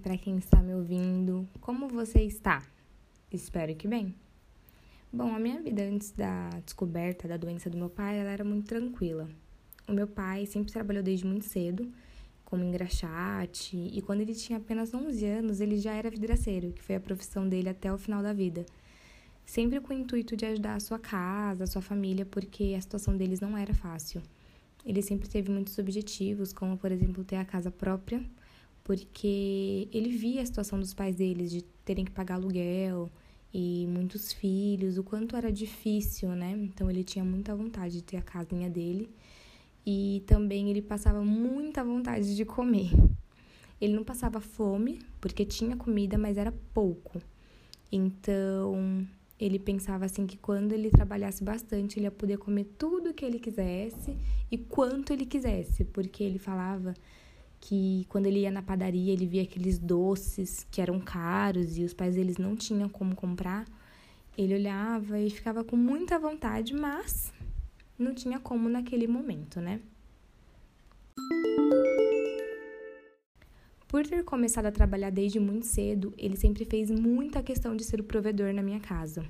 para quem está me ouvindo. Como você está? Espero que bem. Bom, a minha vida antes da descoberta da doença do meu pai, ela era muito tranquila. O meu pai sempre trabalhou desde muito cedo, como engraxate, e quando ele tinha apenas 11 anos, ele já era vidraceiro, que foi a profissão dele até o final da vida. Sempre com o intuito de ajudar a sua casa, a sua família, porque a situação deles não era fácil. Ele sempre teve muitos objetivos, como por exemplo ter a casa própria, porque ele via a situação dos pais deles de terem que pagar aluguel e muitos filhos, o quanto era difícil, né? Então ele tinha muita vontade de ter a casinha dele e também ele passava muita vontade de comer. Ele não passava fome, porque tinha comida, mas era pouco. Então, ele pensava assim que quando ele trabalhasse bastante, ele ia poder comer tudo que ele quisesse e quanto ele quisesse, porque ele falava que quando ele ia na padaria, ele via aqueles doces que eram caros e os pais deles não tinham como comprar. Ele olhava e ficava com muita vontade, mas não tinha como naquele momento, né? Por ter começado a trabalhar desde muito cedo, ele sempre fez muita questão de ser o provedor na minha casa.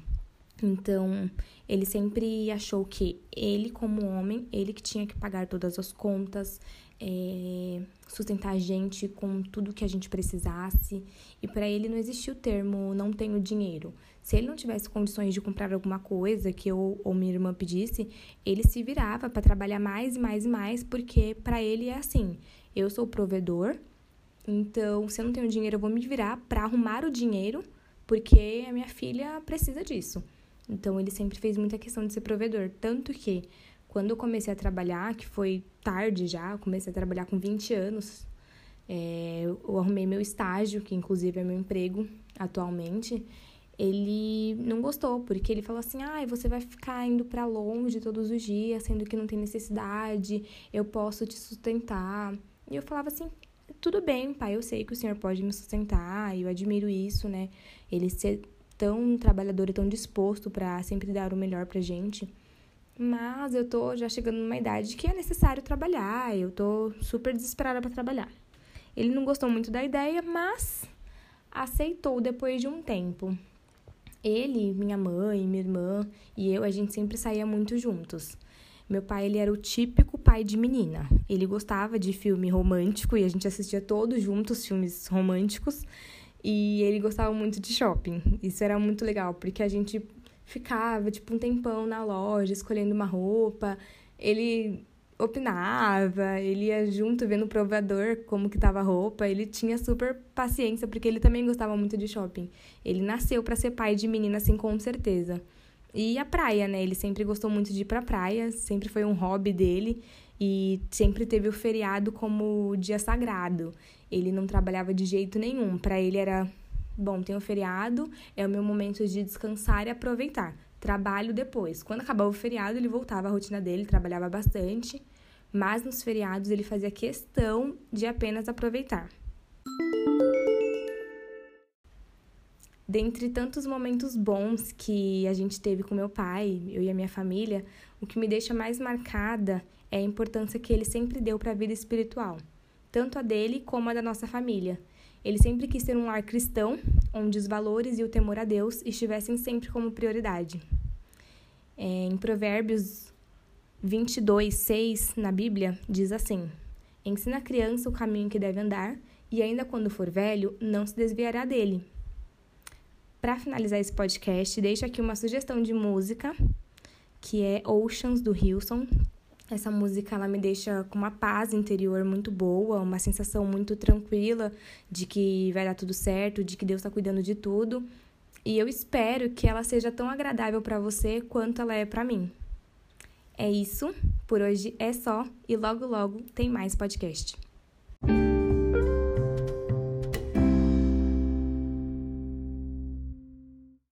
Então, ele sempre achou que ele, como homem, ele que tinha que pagar todas as contas, é, sustentar a gente com tudo que a gente precisasse. E para ele não existia o termo não tenho dinheiro. Se ele não tivesse condições de comprar alguma coisa que eu ou minha irmã pedisse, ele se virava para trabalhar mais e mais e mais, porque para ele é assim: eu sou o provedor, então, se eu não tenho dinheiro, eu vou me virar para arrumar o dinheiro, porque a minha filha precisa disso. Então, ele sempre fez muita questão de ser provedor. Tanto que, quando eu comecei a trabalhar, que foi tarde já, eu comecei a trabalhar com 20 anos, é, eu arrumei meu estágio, que inclusive é meu emprego atualmente. Ele não gostou, porque ele falou assim: ah, você vai ficar indo para longe todos os dias, sendo que não tem necessidade, eu posso te sustentar. E eu falava assim: tudo bem, pai, eu sei que o senhor pode me sustentar, eu admiro isso, né? Ele ser tão trabalhador e tão disposto para sempre dar o melhor pra gente. Mas eu tô já chegando numa idade que é necessário trabalhar, eu tô super desesperada para trabalhar. Ele não gostou muito da ideia, mas aceitou depois de um tempo. Ele, minha mãe, minha irmã e eu, a gente sempre saía muito juntos. Meu pai, ele era o típico pai de menina. Ele gostava de filme romântico e a gente assistia todos juntos filmes românticos. E ele gostava muito de shopping. Isso era muito legal, porque a gente ficava, tipo, um tempão na loja, escolhendo uma roupa. Ele opinava, ele ia junto vendo o provador como que tava a roupa. Ele tinha super paciência, porque ele também gostava muito de shopping. Ele nasceu para ser pai de menina, assim, com certeza. E a praia, né? Ele sempre gostou muito de ir pra praia, sempre foi um hobby dele e sempre teve o feriado como dia sagrado. Ele não trabalhava de jeito nenhum. Para ele era, bom, tem o feriado, é o meu momento de descansar e aproveitar. Trabalho depois. Quando acabava o feriado, ele voltava à rotina dele, trabalhava bastante, mas nos feriados ele fazia questão de apenas aproveitar. Dentre tantos momentos bons que a gente teve com meu pai, eu e a minha família, o que me deixa mais marcada é a importância que ele sempre deu para a vida espiritual, tanto a dele como a da nossa família. Ele sempre quis ter um lar cristão, onde os valores e o temor a Deus estivessem sempre como prioridade. É, em Provérbios 22, 6, na Bíblia, diz assim: Ensina a criança o caminho que deve andar, e ainda quando for velho, não se desviará dele. Para finalizar esse podcast, deixo aqui uma sugestão de música, que é Oceans do Hilson. Essa música ela me deixa com uma paz interior muito boa, uma sensação muito tranquila de que vai dar tudo certo, de que Deus está cuidando de tudo. E eu espero que ela seja tão agradável para você quanto ela é para mim. É isso, por hoje é só e logo logo tem mais podcast.